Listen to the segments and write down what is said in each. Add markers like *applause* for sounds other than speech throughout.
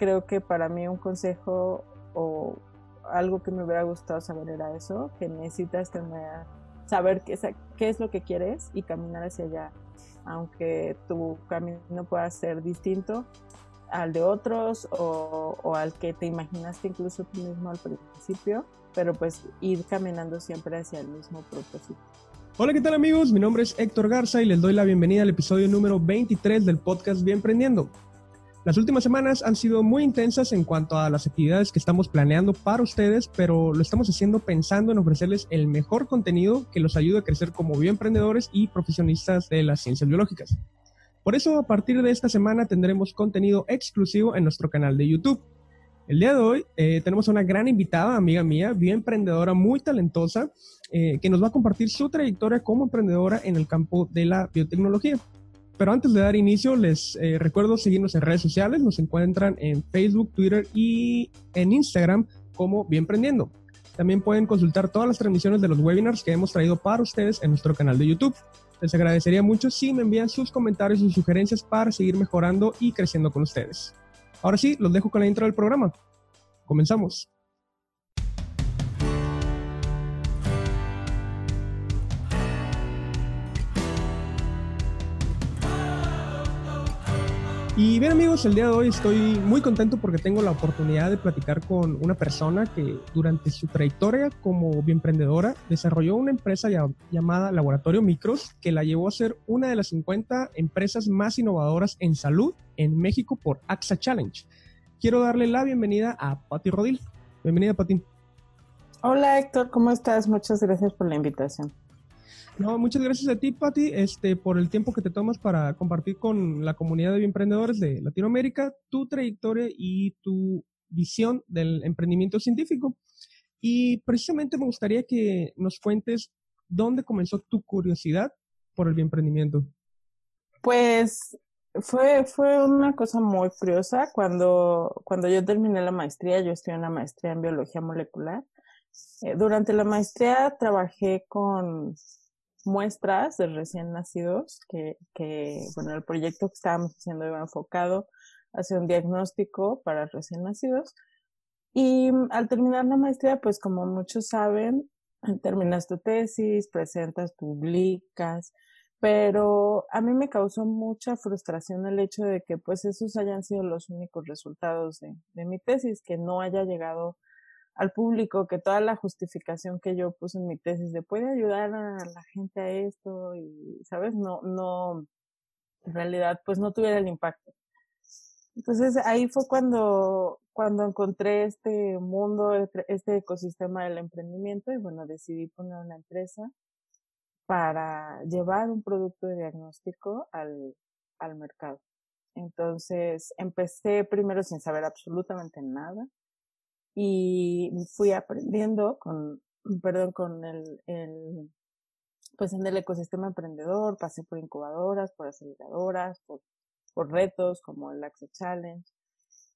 creo que para mí un consejo o algo que me hubiera gustado saber era eso, que necesitas tener, saber qué, qué es lo que quieres y caminar hacia allá, aunque tu camino pueda ser distinto al de otros o, o al que te imaginaste incluso tú mismo al principio, pero pues ir caminando siempre hacia el mismo propósito. Hola, ¿qué tal amigos? Mi nombre es Héctor Garza y les doy la bienvenida al episodio número 23 del podcast Bien Prendiendo. Las últimas semanas han sido muy intensas en cuanto a las actividades que estamos planeando para ustedes, pero lo estamos haciendo pensando en ofrecerles el mejor contenido que los ayude a crecer como bioemprendedores y profesionistas de las ciencias biológicas. Por eso, a partir de esta semana tendremos contenido exclusivo en nuestro canal de YouTube. El día de hoy eh, tenemos a una gran invitada, amiga mía, bioemprendedora muy talentosa, eh, que nos va a compartir su trayectoria como emprendedora en el campo de la biotecnología. Pero antes de dar inicio, les eh, recuerdo seguirnos en redes sociales. Nos encuentran en Facebook, Twitter y en Instagram como Bienprendiendo. También pueden consultar todas las transmisiones de los webinars que hemos traído para ustedes en nuestro canal de YouTube. Les agradecería mucho si me envían sus comentarios y sugerencias para seguir mejorando y creciendo con ustedes. Ahora sí, los dejo con la intro del programa. Comenzamos. Y bien amigos, el día de hoy estoy muy contento porque tengo la oportunidad de platicar con una persona que durante su trayectoria como emprendedora desarrolló una empresa llamada Laboratorio Micros que la llevó a ser una de las 50 empresas más innovadoras en salud en México por AXA Challenge. Quiero darle la bienvenida a Patti Rodil. Bienvenida Patti. Hola Héctor, ¿cómo estás? Muchas gracias por la invitación. No, muchas gracias a ti, Patti, este, por el tiempo que te tomas para compartir con la comunidad de emprendedores de Latinoamérica tu trayectoria y tu visión del emprendimiento científico. Y precisamente me gustaría que nos cuentes dónde comenzó tu curiosidad por el emprendimiento. Pues fue, fue una cosa muy curiosa. Cuando, cuando yo terminé la maestría, yo estudié una maestría en biología molecular. Eh, durante la maestría trabajé con muestras de recién nacidos, que, que, bueno, el proyecto que estábamos haciendo iba enfocado hacia un diagnóstico para recién nacidos. Y mm, al terminar la maestría, pues como muchos saben, terminas tu tesis, presentas, publicas, pero a mí me causó mucha frustración el hecho de que pues esos hayan sido los únicos resultados de, de mi tesis, que no haya llegado al público que toda la justificación que yo puse en mi tesis de puede ayudar a la gente a esto y, ¿sabes? No, no, en realidad, pues no tuviera el impacto. Entonces ahí fue cuando, cuando encontré este mundo, este, este ecosistema del emprendimiento y bueno, decidí poner una empresa para llevar un producto de diagnóstico al, al mercado. Entonces empecé primero sin saber absolutamente nada y fui aprendiendo con, perdón, con el, el, pues en el ecosistema emprendedor, pasé por incubadoras, por aceleradoras, por, retos como el Access Challenge.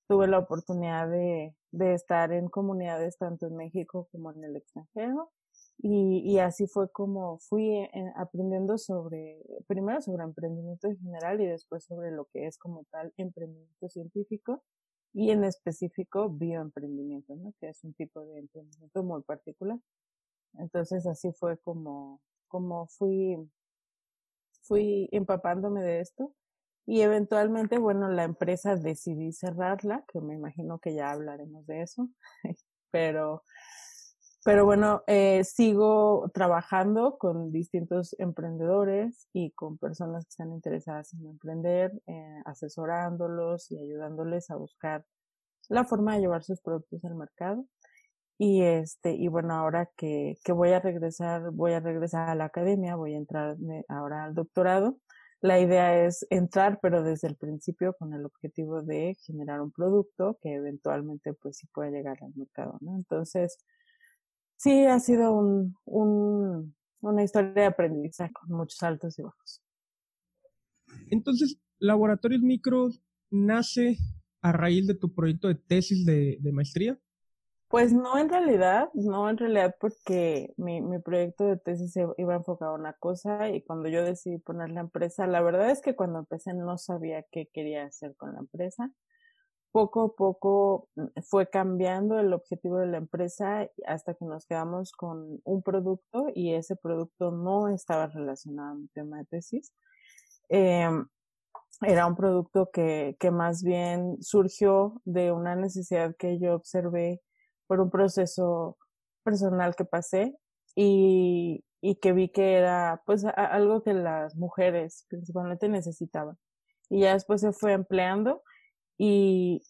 Tuve la oportunidad de, de estar en comunidades tanto en México como en el extranjero. Y, y así fue como fui eh, aprendiendo sobre, primero sobre emprendimiento en general y después sobre lo que es como tal emprendimiento científico y en específico bioemprendimiento, ¿no? que es un tipo de emprendimiento muy particular. Entonces así fue como, como fui, fui empapándome de esto y eventualmente, bueno, la empresa decidí cerrarla, que me imagino que ya hablaremos de eso, *laughs* pero pero bueno, eh, sigo trabajando con distintos emprendedores y con personas que están interesadas en emprender, eh, asesorándolos y ayudándoles a buscar la forma de llevar sus productos al mercado. Y este, y bueno, ahora que, que voy a regresar, voy a regresar a la academia, voy a entrar ahora al doctorado. La idea es entrar, pero desde el principio con el objetivo de generar un producto que eventualmente pues sí pueda llegar al mercado, ¿no? Entonces, sí ha sido un, un, una historia de aprendizaje con muchos altos y bajos. Entonces, Laboratorios Micros nace a raíz de tu proyecto de tesis de, de, maestría? Pues no en realidad, no en realidad porque mi, mi proyecto de tesis iba enfocado a una cosa y cuando yo decidí poner la empresa, la verdad es que cuando empecé no sabía qué quería hacer con la empresa poco a poco mm, fue cambiando el objetivo de la empresa hasta que nos quedamos con un producto y ese producto no estaba relacionado a mi tema de tesis. Em, era un producto que, que más bien surgió de una necesidad que yo observé por un proceso personal que pasé y, y que vi que era pues algo que las mujeres principalmente necesitaban. Y ya después se fue empleando y,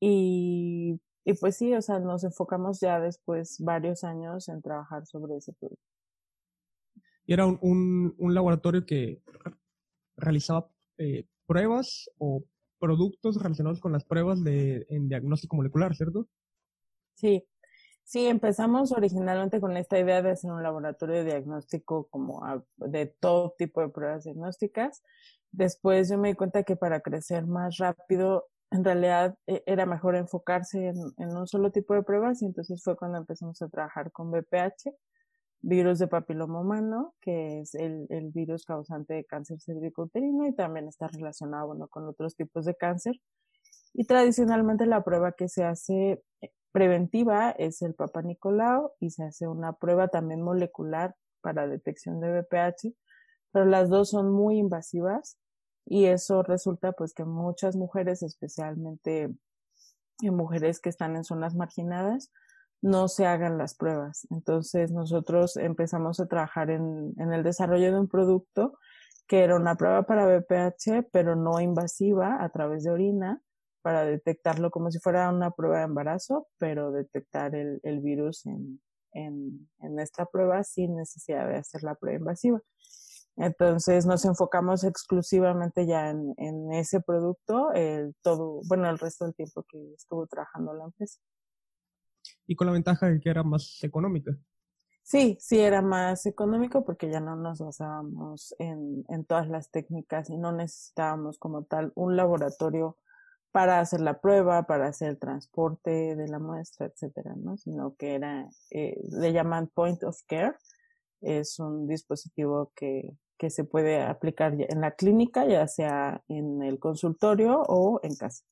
y, y pues sí, o sea, nos enfocamos ya después varios años en trabajar sobre ese producto. Y era un, un, un laboratorio que realizaba eh, pruebas o productos relacionados con las pruebas de, en diagnóstico molecular, ¿cierto? Sí, sí, empezamos originalmente con esta idea de hacer un laboratorio de diagnóstico como de todo tipo de pruebas diagnósticas. Después yo me di cuenta que para crecer más rápido, en realidad e, era mejor enfocarse en, un solo tipo de pruebas y entonces fue cuando empezamos a trabajar con BPH virus de papiloma humano, que es el, virus causante de cáncer cervicouterino y también está relacionado bueno, con otros tipos de cáncer. Y tradicionalmente la prueba que se hace eh, preventiva es el Papa Nicolau y se hace una prueba también molecular para detección de VPH, pero las dos son muy invasivas y eso resulta pues que muchas mujeres, especialmente en mujeres que están en zonas marginadas, no se hagan las pruebas. Entonces nosotros empezamos a trabajar en, en el desarrollo de un producto que era una prueba para BPH, pero no invasiva a través de orina, para detectarlo como si fuera una prueba de embarazo, pero detectar el, el virus en, en, en, esta prueba sin necesidad de hacer la prueba invasiva. Entonces nos enfocamos exclusivamente ya en, en ese producto, el todo, bueno, el resto del tiempo que estuvo trabajando la empresa y con la ventaja de que era más económica. Sí, sí era más económico porque ya no nos basábamos en, en todas las técnicas y no necesitábamos como tal un laboratorio para hacer la prueba, para hacer el transporte de la muestra, etcétera, ¿no? Sino que era, eh, le llaman point of care, es un dispositivo que, que se puede aplicar en la clínica, ya sea en el consultorio o en casa.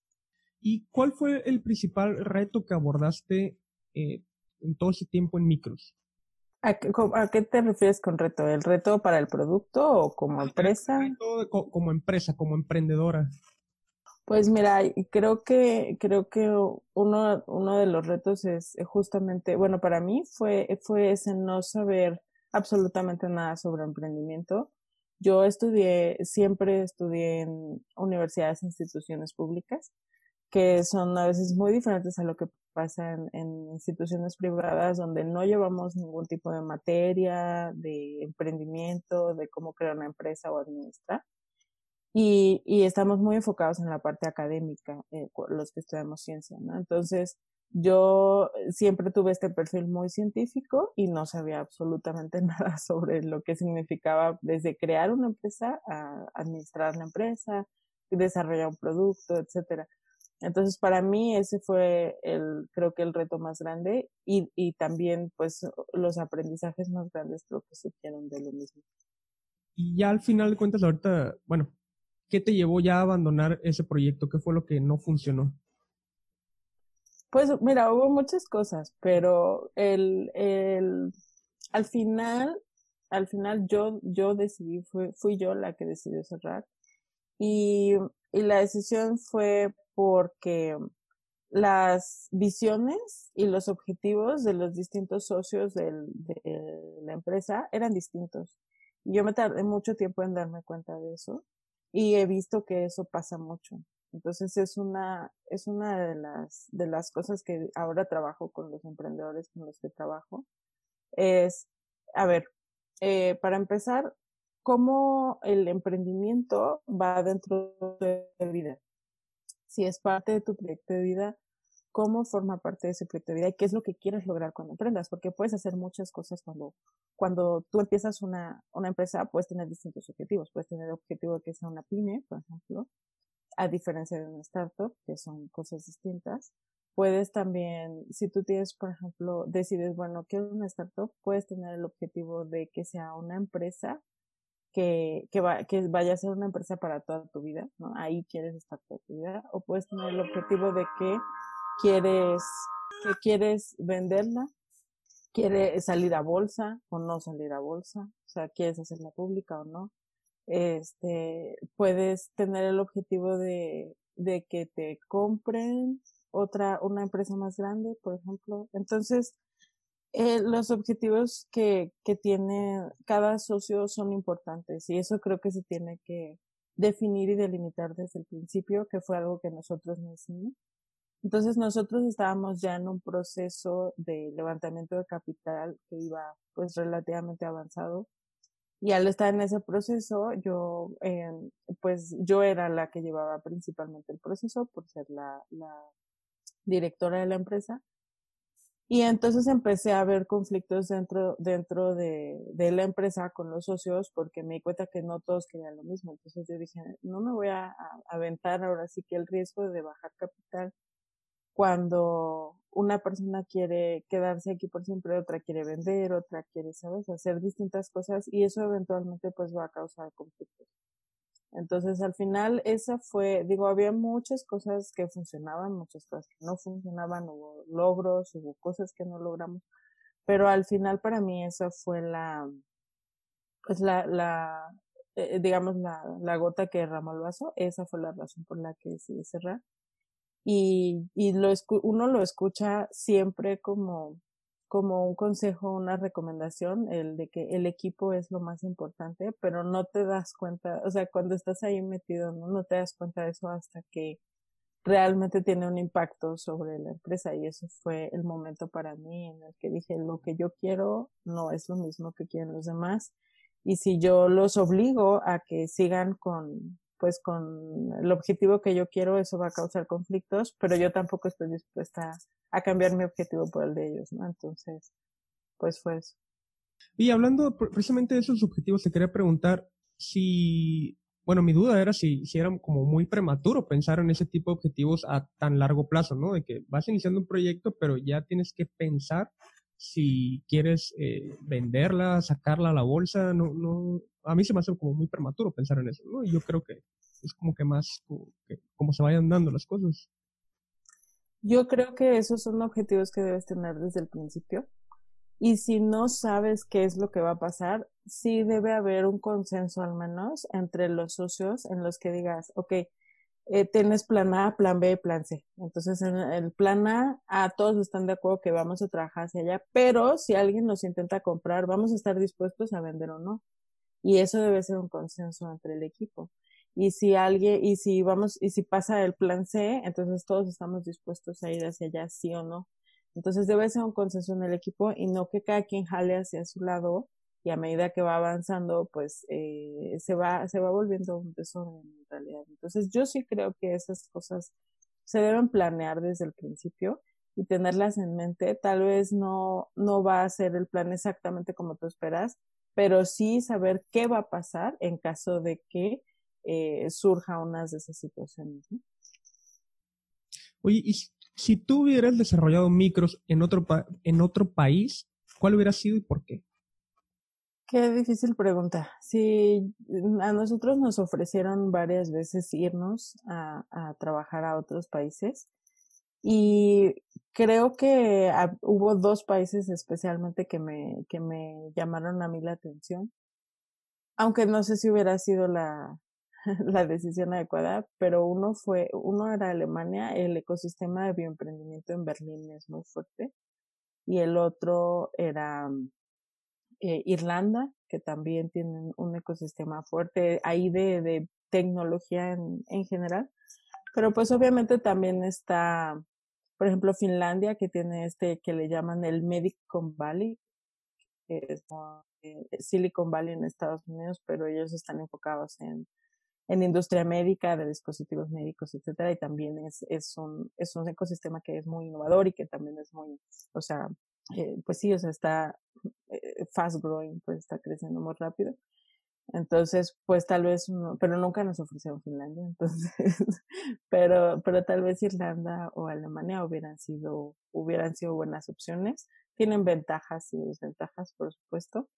¿Y cuál fue el principal reto que abordaste eh, en todo ese tiempo en micros. ¿A qué, te refieres con reto? ¿El reto para el producto o como empresa? como empresa, como emprendedora. Pues mira, creo que, creo que uno, uno de los retos es justamente, bueno, para mí fue, fue ese no saber absolutamente nada sobre emprendimiento. Yo estudié, siempre estudié en universidades e instituciones públicas que son a veces muy diferentes a lo que pasa en, instituciones privadas donde no llevamos ningún tipo de materia, de emprendimiento, de cómo crear una empresa o administrar. Y, y estamos muy enfocados en la parte académica, eh, los que estudiamos ciencia, ¿no? Entonces, yo siempre tuve este perfil muy científico y no sabía absolutamente *laughs* nada sobre lo que significaba desde crear una empresa a administrar la empresa, desarrollar un producto, etcétera. Entonces, para mí ese fue el, creo que el reto más grande y, y también, pues, los aprendizajes más grandes creo que surgieron de lo mismo. Y ya al final de cuentas, ahorita, bueno, ¿qué te llevó ya a abandonar ese proyecto? ¿Qué fue lo que no funcionó? Pues, mira, hubo muchas cosas, pero el, el, al final, al final yo, yo decidí, fui, fui yo la que decidió cerrar. Y, y la decisión fue porque las visiones y los objetivos de los distintos socios de la empresa eran distintos. Yo me tardé mucho tiempo en darme cuenta de eso y he visto que eso pasa mucho. Entonces es una, es una de las, de las cosas que ahora trabajo con los emprendedores con los que trabajo. Es, a ver, eh, para empezar, cómo el emprendimiento va dentro de la vida si es parte de tu proyecto de vida, cómo forma parte de ese proyecto de vida y qué es lo que quieres lograr cuando emprendas, porque puedes hacer muchas cosas cuando, cuando tú empiezas una, una empresa, puedes tener distintos objetivos, puedes tener el objetivo de que sea una pyme, por ejemplo, a diferencia de una startup, que son cosas distintas. Puedes también, si tú tienes, por ejemplo, decides, bueno, quiero una startup, puedes tener el objetivo de que sea una empresa que, que, va, que vaya a ser una empresa para toda tu vida, ¿no? Ahí quieres estar toda tu vida, o puedes tener el objetivo de que quieres, que quieres venderla, quieres salir a bolsa o no salir a bolsa, o sea, quieres hacerla pública o no. Este, puedes tener el objetivo de, de que te compren otra, una empresa más grande, por ejemplo. Entonces, eh, los objetivos que, que tiene cada socio son importantes y eso creo que se tiene que definir y delimitar desde el principio, que fue algo que nosotros nos hicimos. Entonces nosotros estábamos ya en un proceso de levantamiento de capital que iba pues relativamente avanzado y al estar en ese proceso yo eh, pues yo era la que llevaba principalmente el proceso por ser la, directora de la empresa y entonces empecé a ver conflictos dentro, dentro de, de, la empresa con los socios porque me di cuenta que no todos querían lo mismo. Entonces yo dije, no me voy a, a aventar ahora sí que el riesgo de bajar capital cuando una persona quiere quedarse aquí por siempre, otra quiere vender, otra quiere, ¿sabes?, hacer distintas cosas y eso eventualmente pues va a causar conflictos. Entonces, al final, esa fue, digo, había muchas cosas que funcionaban, muchas cosas que no funcionaban, hubo logros, hubo cosas que no logramos, pero al final para mí esa fue la, pues la, la, eh, digamos, la, la gota que derramó el vaso, esa fue la razón por la que decidí cerrar. Y, y lo, uno lo escucha siempre como, como un consejo, una recomendación, el de que el equipo es lo más importante, pero no te das cuenta, o sea, cuando estás ahí metido, no, no te das cuenta de eso hasta que realmente tiene un impacto sobre la empresa y eso fue el momento para mí en el que dije lo que yo quiero no es lo mismo que quieren los demás y si yo los obligo a que sigan con pues con el objetivo que yo quiero, eso va a causar conflictos, pero yo tampoco estoy dispuesta a cambiar mi objetivo por el de ellos, ¿no? Entonces, pues fue eso. Y hablando precisamente de esos objetivos, te quería preguntar si, bueno, mi duda era si, si era como muy prematuro pensar en ese tipo de objetivos a tan largo plazo, ¿no? De que vas iniciando un proyecto, pero ya tienes que pensar si quieres eh, venderla, sacarla a la bolsa, no, no, a mí se me hace como muy prematuro pensar en eso, ¿no? Y yo creo que es como que más como, se vayan dando las cosas. Yo creo que esos son objetivos que debes tener desde el principio. Y si no sabes qué es lo que va a pasar, sí debe haber un consenso al menos entre los socios en los que digas, ok, eh, tienes plan A, plan B, plan C. Entonces, en el plan A, a, todos están de acuerdo que vamos a trabajar hacia allá, pero si alguien nos intenta comprar, vamos a estar dispuestos a vender o no. Y eso debe ser un consenso entre el equipo. Y si alguien, y si vamos, y si pasa el plan C, entonces todos estamos dispuestos a ir hacia allá, sí o no. Entonces debe ser un consenso en el equipo y no que cada quien jale hacia su lado y a medida que va avanzando, pues eh, se va, se va volviendo un desorden en realidad. Entonces yo sí creo que esas cosas se deben planear desde el principio y tenerlas en mente. Tal vez no, no va a ser el plan exactamente como tú esperas, pero sí saber qué va a pasar en caso de que eh, surja una de esas situaciones. Oye, y si tú hubieras desarrollado micros en otro, en otro país, ¿cuál hubiera sido y por qué? Qué difícil pregunta. Si a nosotros nos ofrecieron varias veces irnos a, a trabajar a otros países, y creo que hubo dos países especialmente que me, que me llamaron a mí la atención. Aunque no sé si hubiera sido la, *laughs* la decisión adecuada, pero uno fue, uno era Alemania, el ecosistema de bioemprendimiento en Berlín es muy fuerte, y el otro era eh, Irlanda, que también tiene un ecosistema fuerte ahí de, de tecnología en, en general, pero pues obviamente también está por ejemplo, Finlandia, que tiene este que le llaman el Medicon Valley, que es eh, Silicon Valley en Estados Unidos, pero ellos están enfocados en, en industria médica, de dispositivos médicos, etcétera, y también es, es, un, es un ecosistema que es muy innovador y que también es muy, o sea, eh, pues sí, o sea, está eh, fast growing, pues está creciendo muy rápido. Entonces, pues tal vez, pero nunca nos ofrecieron Finlandia, entonces, *laughs* pero, pero tal vez Irlanda o Alemania hubieran sido, hubieran sido buenas opciones. Tienen ventajas y desventajas, por supuesto.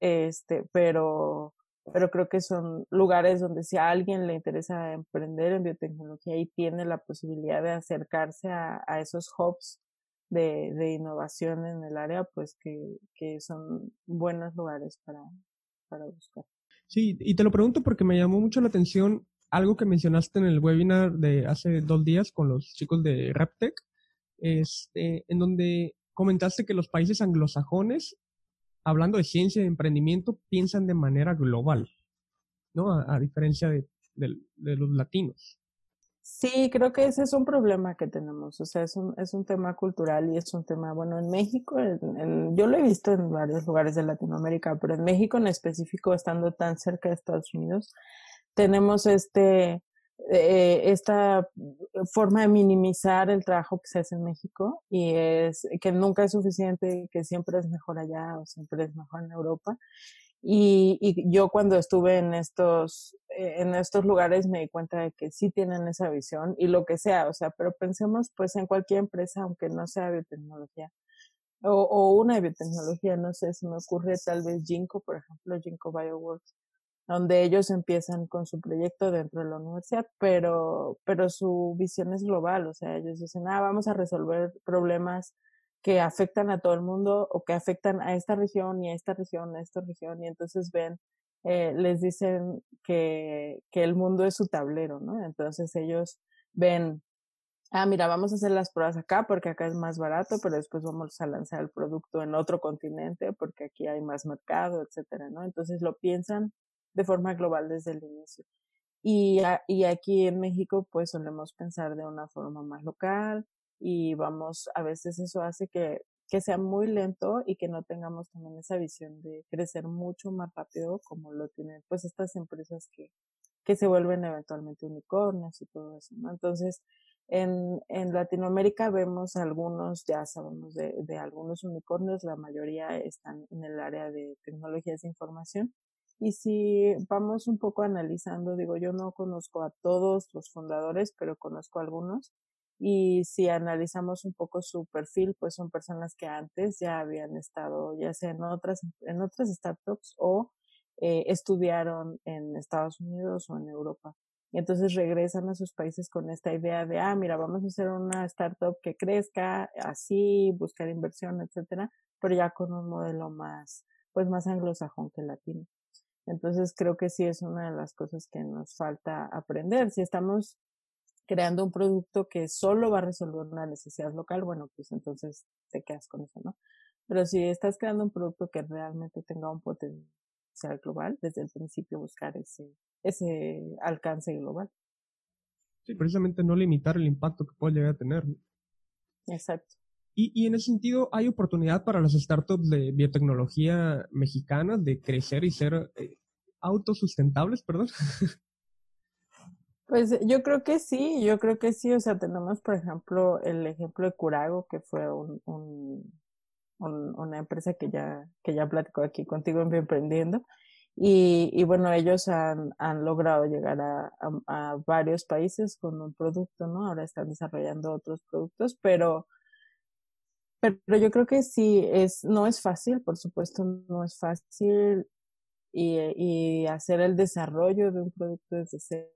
Este, pero, pero creo que son lugares donde si a alguien le interesa emprender en biotecnología y tiene la posibilidad de acercarse a, esos hubs de, de, innovación en el área, pues que, que son buenos lugares para, para buscar. Sí, y te lo pregunto porque me llamó mucho la atención algo que mencionaste en el webinar de hace dos días con los chicos de RepTech, este, en donde comentaste que los países anglosajones, hablando de ciencia y emprendimiento, piensan de manera global, ¿no? A, diferencia de, los latinos. Sí, creo que ese es un problema que tenemos, o sea, es un, es un tema cultural y es un tema, bueno, en México, yo lo he visto en varios lugares de Latinoamérica, pero en México en específico, estando tan cerca de Estados Unidos, tenemos este, eh, esta forma de minimizar el trabajo que se hace en México y es que nunca es suficiente, que siempre es mejor allá o siempre es mejor en Europa. Y, y yo cuando estuve en estos, eh, en estos lugares me di cuenta de que sí tienen esa visión y lo que sea, o sea, pero pensemos pues en cualquier empresa, aunque no sea biotecnología o, o una biotecnología, no sé, si me ocurre tal vez Ginkgo, por ejemplo, Ginkgo Bioworks donde ellos empiezan con su proyecto dentro de la universidad, pero, pero su visión es global, o sea, ellos dicen, ah, vamos a resolver problemas que afectan a todo el mundo o que afectan a esta región y a esta región, a esta región, y entonces ven, eh, les dicen que, que el mundo es su tablero, ¿no? Entonces ellos ven, ah, mira, vamos a hacer las pruebas acá porque acá es más barato, pero después vamos a lanzar el producto en otro continente porque aquí hay más mercado, etcétera, ¿no? Entonces lo piensan de forma global desde el inicio. Y, y aquí en México pues solemos pensar de una forma más local y vamos, a veces eso hace que, que sea muy lento y que no tengamos también esa visión de crecer mucho más rápido como lo tienen pues estas empresas que, que se vuelven eventualmente unicornios y todo eso, ¿no? Entonces, en, en Latinoamérica vemos algunos, ya sabemos de, de algunos unicornios, la mayoría están en el área de tecnologías de información y si vamos un poco analizando, digo, yo no conozco a todos los fundadores, pero conozco a algunos. Y si analizamos un poco su perfil, pues son personas que antes ya habían estado, ya sea en otras, en otras startups o eh, estudiaron en Estados Unidos o en Europa. Y entonces regresan a sus países con esta idea de, ah, mira, vamos a hacer una startup que crezca así, buscar inversión, etcétera, pero ya con un modelo más, pues más anglosajón que latino. Entonces creo que sí es una de las cosas que nos falta aprender. Si estamos creando un producto que solo va a resolver una necesidad local, bueno, pues entonces te quedas con eso, ¿no? Pero si estás creando un producto que realmente tenga un potencial global, desde el principio buscar ese, ese alcance global. Sí, precisamente no limitar el impacto que puede llegar a tener. Exacto. Y, y, en ese sentido, ¿hay oportunidad para las startups de biotecnología mexicanas de crecer y ser eh, autosustentables, perdón? *laughs* Pues yo creo que sí, yo creo que sí. O sea, tenemos, por ejemplo, el ejemplo de Curago, que fue un, un, una empresa que ya, que ya platicó aquí contigo en Emprendiendo. Y, y bueno, ellos han, han logrado llegar a, a, a varios países con un producto, ¿no? Ahora están desarrollando otros productos, pero pero yo creo que sí, es, no es fácil, por supuesto, no es fácil y, y hacer el desarrollo de un producto desde cero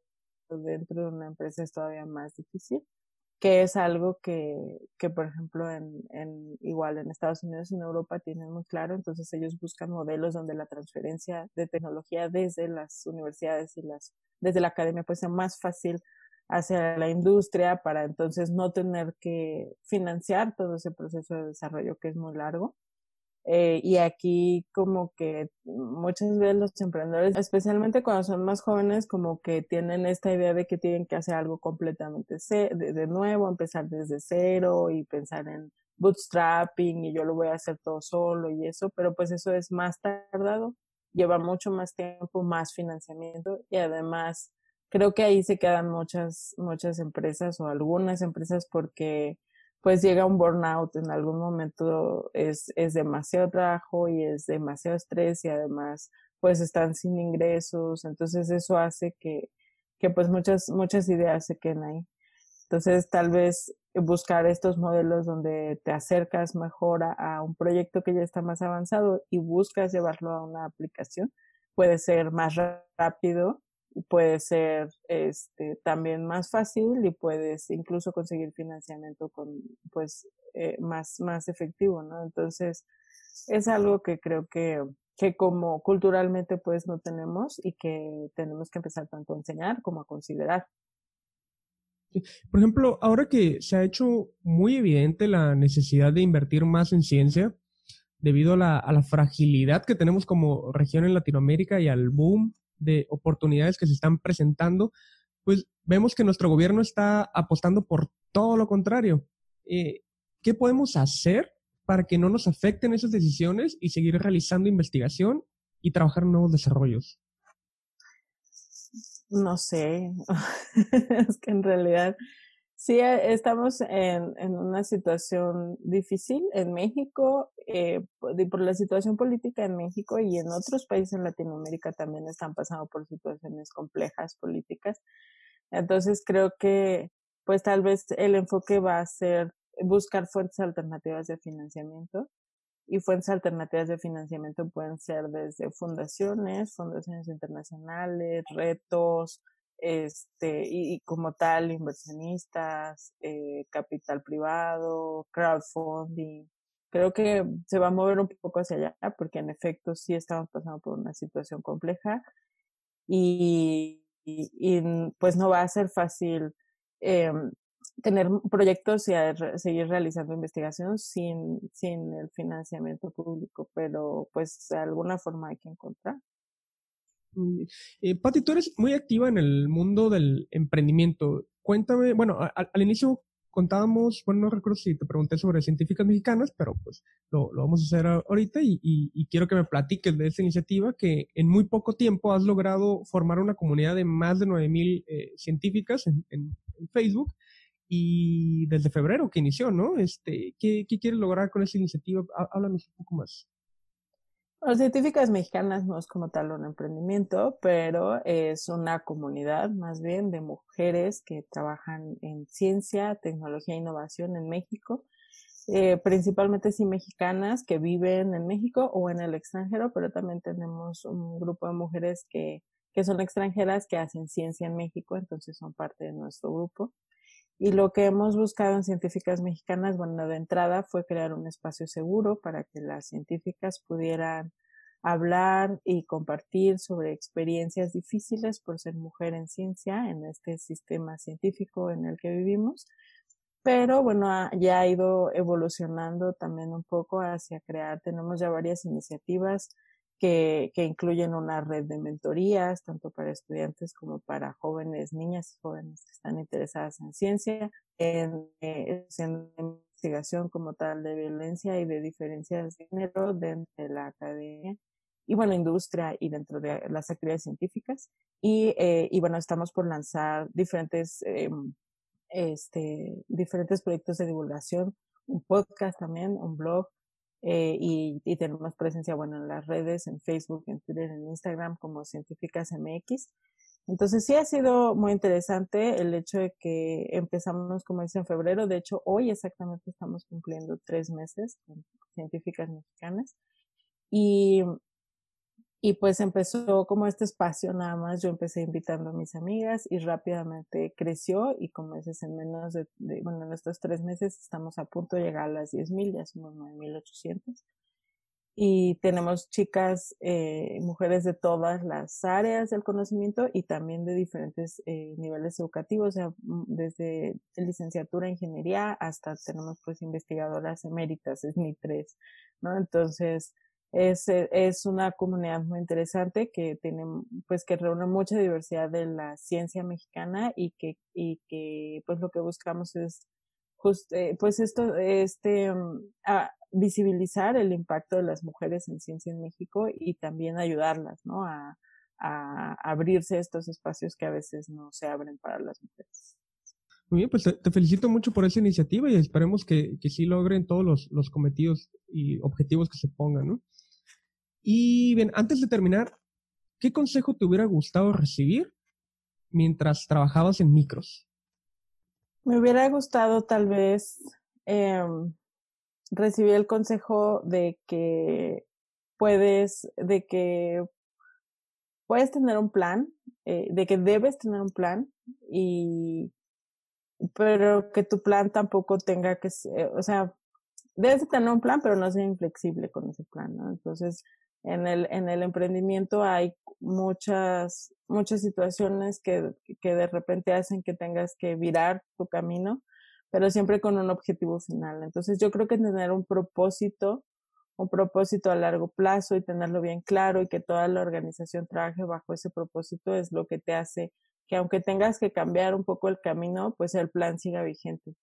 dentro de una empresa es todavía más difícil, que es algo que, que por ejemplo, en, en, igual en Estados Unidos y en Europa tienen muy claro, entonces ellos buscan modelos donde la transferencia de tecnología desde las universidades y las, desde la academia pues sea más fácil hacia la industria para entonces no tener que financiar todo ese proceso de desarrollo que es muy largo. Eh, y aquí como que muchas veces los emprendedores, especialmente cuando son más jóvenes, como que tienen esta idea de que tienen que hacer algo completamente de, de nuevo, empezar desde cero y pensar en bootstrapping y yo lo voy a hacer todo solo y eso, pero pues eso es más tardado, lleva mucho más tiempo, más financiamiento y además creo que ahí se quedan muchas, muchas empresas o algunas empresas porque pues llega un burnout en algún momento, es, es demasiado trabajo y es demasiado estrés y además pues están sin ingresos, entonces eso hace que, que pues muchas, muchas ideas se queden ahí. Entonces tal vez buscar estos modelos donde te acercas mejor a, a un proyecto que ya está más avanzado y buscas llevarlo a una aplicación, puede ser más rápido puede ser este, también más fácil y puedes incluso conseguir financiamiento con pues eh, más, más efectivo, ¿no? Entonces, es algo que creo que, que como culturalmente pues no tenemos y que tenemos que empezar tanto a enseñar como a considerar. Por ejemplo, ahora que se ha hecho muy evidente la necesidad de invertir más en ciencia, debido a la, a la fragilidad que tenemos como región en Latinoamérica y al boom de oportunidades que se están presentando, pues vemos que nuestro gobierno está apostando por todo lo contrario. Eh, ¿Qué podemos hacer para que no nos afecten esas decisiones y seguir realizando investigación y trabajar nuevos desarrollos? No sé, *laughs* es que en realidad Sí, eh, estamos en, en, una situación difícil en México, eh, por, la situación política en México y en otros países en Latinoamérica también están pasando por situaciones complejas políticas. Entonces creo que pues tal vez el enfoque va a ser buscar fuentes alternativas de financiamiento y fuentes alternativas de financiamiento pueden ser desde fundaciones, fundaciones internacionales, retos, este, y, como tal, inversionistas, eh, capital privado, crowdfunding. Creo que se va a mover un poco hacia allá porque en efecto sí estamos pasando por una situación compleja y, y, pues no va a ser fácil eh, tener proyectos y seguir realizando investigación sin, sin el financiamiento público, pero pues de alguna forma hay que encontrar. Eh, Pati, tú eres muy activa en el mundo del emprendimiento. Cuéntame, bueno, al inicio contábamos, bueno, no recuerdo si te pregunté sobre científicas mexicanas, pero pues lo, vamos a hacer ahorita y, quiero que me platiques de esa iniciativa que en muy poco tiempo has logrado formar una comunidad de más de 9000 eh, científicas en, en, Facebook y desde febrero que inició, ¿no? Este, ¿qué, ¿Qué quieres lograr con esa iniciativa? Háblanos un poco más. Las científicas mexicanas no es como tal un emprendimiento, pero es una comunidad más bien de mujeres que trabajan en ciencia, tecnología e innovación en México, eh, principalmente sí mexicanas que viven en México o en el extranjero, pero también tenemos un grupo de mujeres que, que son extranjeras que hacen ciencia en México, entonces son parte de nuestro grupo. Y lo que hemos buscado en científicas mexicanas, bueno, de entrada fue crear un espacio seguro para que las científicas pudieran hablar y compartir sobre experiencias difíciles por ser mujer en ciencia en este sistema científico en el que vivimos. Pero bueno, ya ha ido evolucionando también un poco hacia crear, tenemos ya varias iniciativas que, incluyen una red de mentorías, tanto para estudiantes como para jóvenes, niñas y jóvenes que están interesadas en ciencia, en, eh, investigación como tal de violencia y de diferencias de género dentro de la academia y bueno, industria y dentro de las actividades científicas. Y, eh, bueno, estamos por lanzar diferentes, eh, este, diferentes proyectos de divulgación, un podcast también, un blog, eh, y, y, tenemos presencia, bueno, en las redes, en Facebook, en Twitter, en Instagram como Científicas MX. Entonces sí ha sido muy interesante el hecho de que empezamos, como dice, en febrero. De hecho, hoy exactamente estamos cumpliendo tres meses con Científicas Mexicanas. Y, y pues empezó como este espacio nada más, yo empecé invitando a mis amigas y rápidamente creció y como dices, en menos de, bueno, en estos tres meses estamos a punto de llegar a las 10.000, ya somos 9.800 y tenemos chicas, eh, mujeres de todas las áreas del conocimiento y también de diferentes eh, niveles educativos, o sea, mm, desde licenciatura en ingeniería hasta tenemos pues investigadoras eméritas, es mi tres, ¿no? Entonces, es, es una comunidad muy interesante que tiene, pues que reúne mucha diversidad de la ciencia mexicana y que, y que pues lo que buscamos es just, eh, pues esto, este, mm, visibilizar el impacto de las mujeres en ciencia en México y también ayudarlas, ¿no? A, a abrirse estos espacios que a veces no se abren para las mujeres. Muy bien, pues te, felicito mucho por esa iniciativa y esperemos que, que sí logren todos los, los cometidos y objetivos que se pongan, ¿no? Y bien, antes de terminar, ¿qué consejo te hubiera gustado recibir mientras trabajabas en micros? Me hubiera gustado tal vez eh, recibir el consejo de que puedes, de que puedes tener un plan, eh, de que debes tener un plan y, pero que tu plan tampoco tenga que ser, o sea, debes tener un plan, pero no ser inflexible con ese plan, ¿no? Entonces, en el, en el emprendimiento hay muchas, muchas situaciones que, que de repente hacen que tengas que virar tu camino, pero siempre con un objetivo final. Entonces, yo creo que tener un propósito, un propósito a largo plazo y tenerlo bien claro y que toda la organización trabaje bajo ese propósito es lo que te hace que aunque tengas que cambiar un poco el camino, pues el plan siga vigente.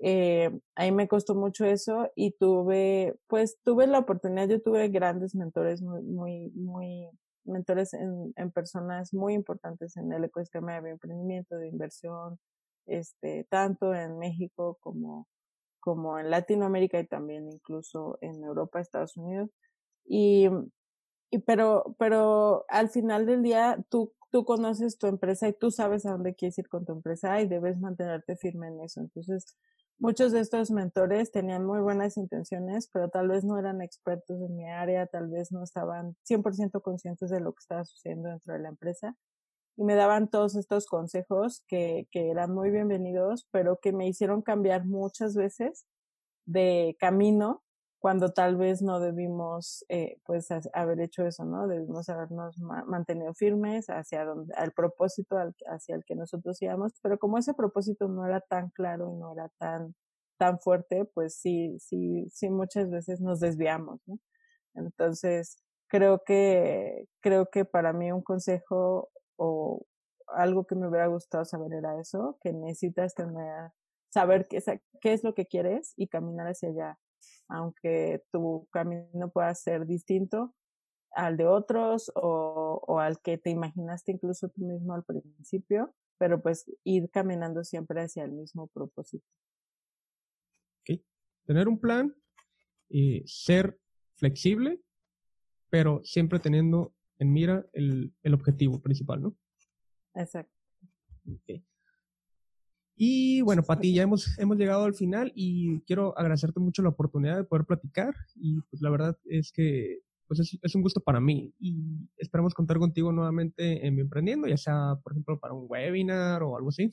Eh, ahí me costó mucho eso y tuve, pues tuve la oportunidad, yo tuve grandes mentores muy, muy, muy mentores en, personas muy importantes en el ecosistema de emprendimiento, de inversión, este, tanto en México como, como en Latinoamérica y también incluso en Europa, Estados Unidos. Y, y pero, pero al final del día tú, tú conoces tu empresa y tú sabes a dónde quieres ir con tu empresa y debes mantenerte firme en eso. Entonces, muchos de estos mentores tenían muy buenas intenciones, pero tal vez no eran expertos en mi área, tal vez no estaban 100% conscientes de lo que estaba sucediendo dentro de la empresa. Y me daban todos estos consejos que, que eran muy bienvenidos, pero que me hicieron cambiar muchas veces de camino cuando tal vez no debimos eh, pues haber hecho eso, ¿no? Debimos habernos mantenido firmes hacia donde, al propósito hacia el que nosotros íbamos, pero como ese propósito no era tan claro y no era tan, tan fuerte, pues sí, sí, sí muchas veces nos desviamos, ¿no? Entonces, creo que, creo que para mí un consejo o algo que me hubiera gustado saber era eso, que necesitas tener, saber qué, qué es lo que quieres y caminar hacia allá aunque tu camino pueda ser distinto al de otros o, o, al que te imaginaste incluso tú mismo al principio, pero pues ir caminando siempre hacia el mismo propósito. Okay. Tener un plan, y ser flexible, pero siempre teniendo en mira el, el objetivo principal, ¿no? Exacto. Okay. Y bueno, Pati, ya hemos, hemos llegado al final y quiero agradecerte mucho la oportunidad de poder platicar y pues la verdad es que pues es, es un gusto para mí y esperamos contar contigo nuevamente en mi emprendiendo, ya sea por ejemplo para un webinar o algo así.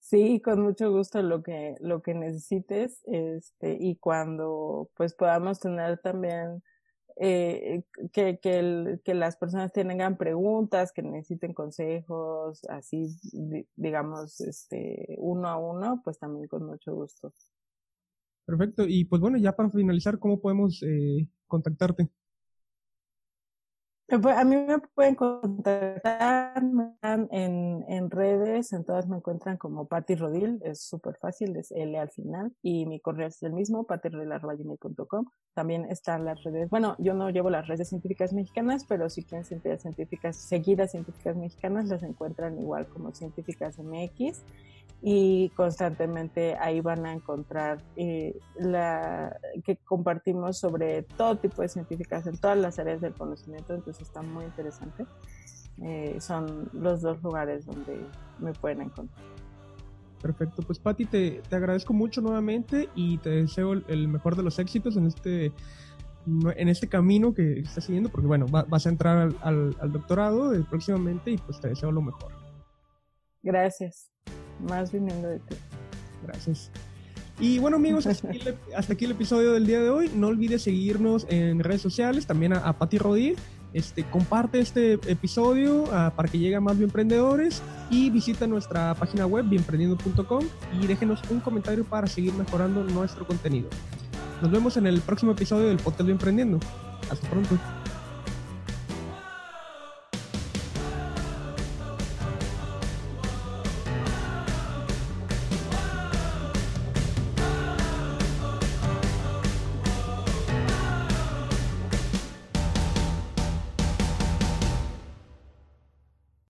Sí, con mucho gusto lo que, lo que necesites, este, y cuando pues podamos tener también eh, que, que, el, que las personas tengan preguntas, que necesiten consejos, así, digamos, este, uno a uno, pues también con mucho gusto. Perfecto. Y pues bueno, ya para finalizar, ¿cómo podemos eh, contactarte? A mí me pueden contactar en, en redes, en todas me encuentran como Patti Rodil, es súper fácil, es L al final, y mi correo es el mismo, patirodil.com. También están las redes, bueno, yo no llevo las redes científicas mexicanas, pero si quieren científicas, seguir a científicas mexicanas, las encuentran igual como científicas MX y constantemente ahí van a encontrar eh, la que compartimos sobre todo tipo de científicas en todas las áreas del conocimiento, entonces está muy interesante. Eh, son los dos lugares donde me pueden encontrar. Perfecto, pues Patti, te, te agradezco mucho nuevamente y te deseo el mejor de los éxitos en este en este camino que estás siguiendo, porque bueno, vas a entrar al, al, al doctorado próximamente y pues te deseo lo mejor. Gracias más viniendo de ti. Gracias. Y bueno amigos, hasta aquí, el, episodio del día de hoy. No olvides seguirnos en redes sociales, también a, a Pati Rodí. Este, comparte este episodio uh, para que llegue a más emprendedores y visita nuestra página web bienprendiendo.com y déjenos un comentario para seguir mejorando nuestro contenido. Nos vemos en el próximo episodio del podcast Bienprendiendo. Hasta pronto.